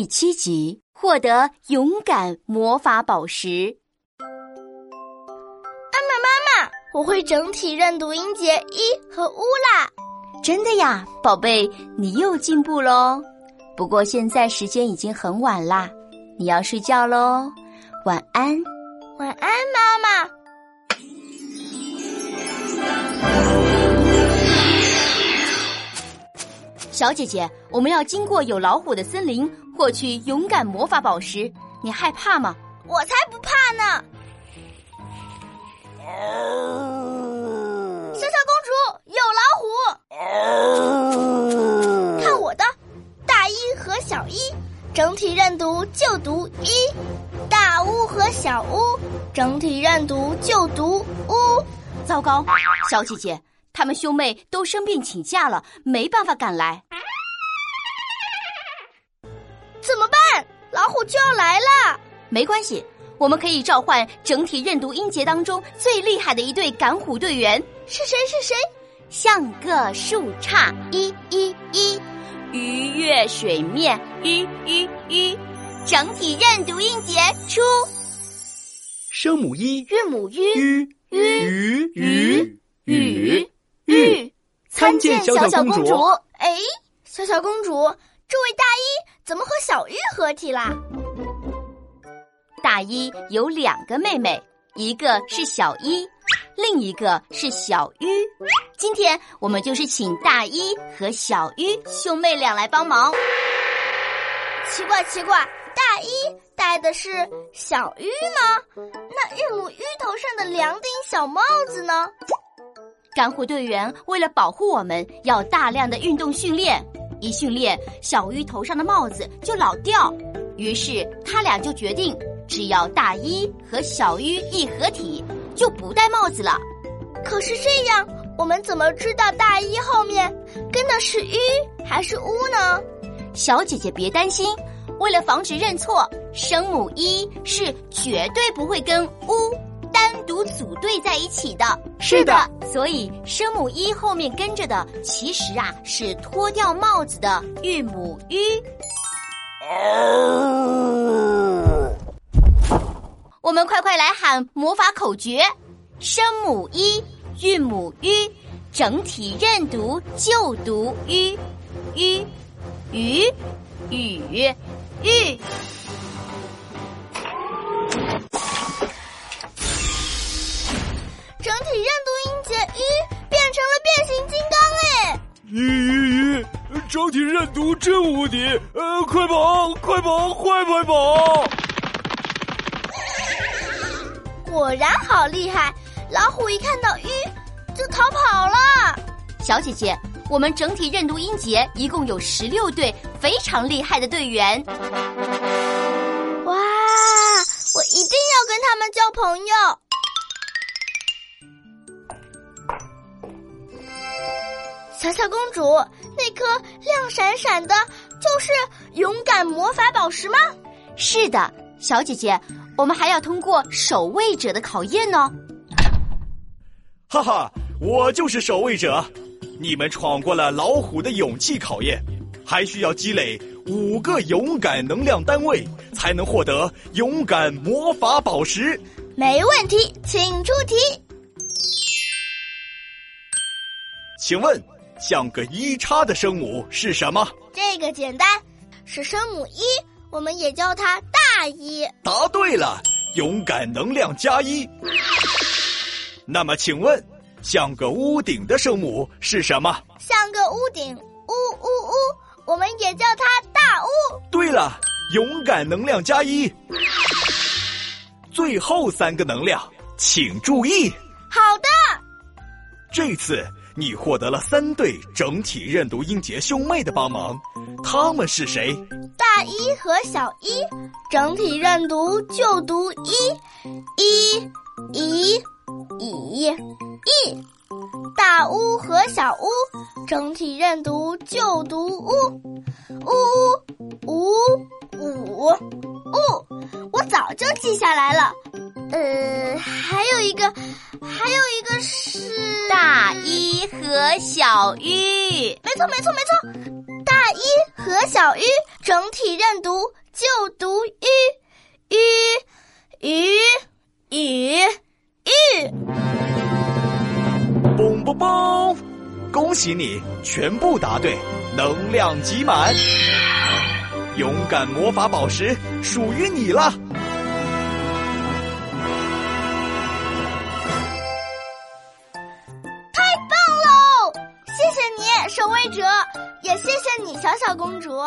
第七集获得勇敢魔法宝石。妈妈，妈妈，我会整体认读音节一和乌啦！真的呀，宝贝，你又进步喽。不过现在时间已经很晚啦，你要睡觉喽，晚安。晚安，妈妈。小姐姐，我们要经过有老虎的森林，获取勇敢魔法宝石。你害怕吗？我才不怕呢！小小公主，有老虎！看我的，大一和小一整体认读就读一，大屋和小屋整体认读就读屋。糟糕，小姐姐。他们兄妹都生病请假了，没办法赶来。怎么办？老虎就要来了。没关系，我们可以召唤整体认读音节当中最厉害的一对赶虎队员。是谁？是谁？像个树杈，一一一，鱼跃水面，吁吁吁。整体认读音节出。声母一，韵母吁，吁，鱼，鱼，雨。玉，参见小小公主。哎，小小公主，这位大一怎么和小玉合体啦？大一有两个妹妹，一个是小一，另一个是小玉。今天我们就是请大一和小玉兄妹俩来帮忙。奇怪奇怪，大一戴的是小玉吗？那韵母玉头上的两顶小帽子呢？赶虎队员为了保护我们，要大量的运动训练。一训练，小鱼头上的帽子就老掉。于是他俩就决定，只要大一和小鱼一合体，就不戴帽子了。可是这样，我们怎么知道大一后面跟的是鱼还是乌呢？小姐姐别担心，为了防止认错，声母一是绝对不会跟乌。单独组队在一起的，是的，所以声母一后面跟着的其实啊是脱掉帽子的韵母 u。我们快快来喊魔法口诀：声母一，韵母 u，整体认读就读 u u 鱼雨玉。整体认读真无敌！呃，快跑，快跑，快快跑！果然好厉害！老虎一看到鱼就逃跑了。小姐姐，我们整体认读音节一共有十六对非常厉害的队员。哇！我一定要跟他们交朋友。小小公主，那颗亮闪闪的，就是勇敢魔法宝石吗？是的，小姐姐，我们还要通过守卫者的考验呢。哈哈，我就是守卫者，你们闯过了老虎的勇气考验，还需要积累五个勇敢能量单位，才能获得勇敢魔法宝石。没问题，请出题。请问。像个一叉的声母是什么？这个简单，是声母一，我们也叫它大一。答对了，勇敢能量加一。那么，请问，像个屋顶的声母是什么？像个屋顶，呜呜呜，我们也叫它大屋。对了，勇敢能量加一。最后三个能量，请注意。好的。这次。你获得了三对整体认读音节兄妹的帮忙，他们是谁？大一和小一整体认读就读一，一，一，一，一。大屋和小屋整体认读就读屋，屋，五，五，五。我早就记下来了。呃，一个，还有一个是大一和小玉。没错，没错，没错。大一和小玉整体认读就读“鱼”，鱼，鱼，雨，玉。嘣嘣嘣！恭喜你，全部答对，能量集满，勇敢魔法宝石属于你了。守卫者，也谢谢你，小小公主。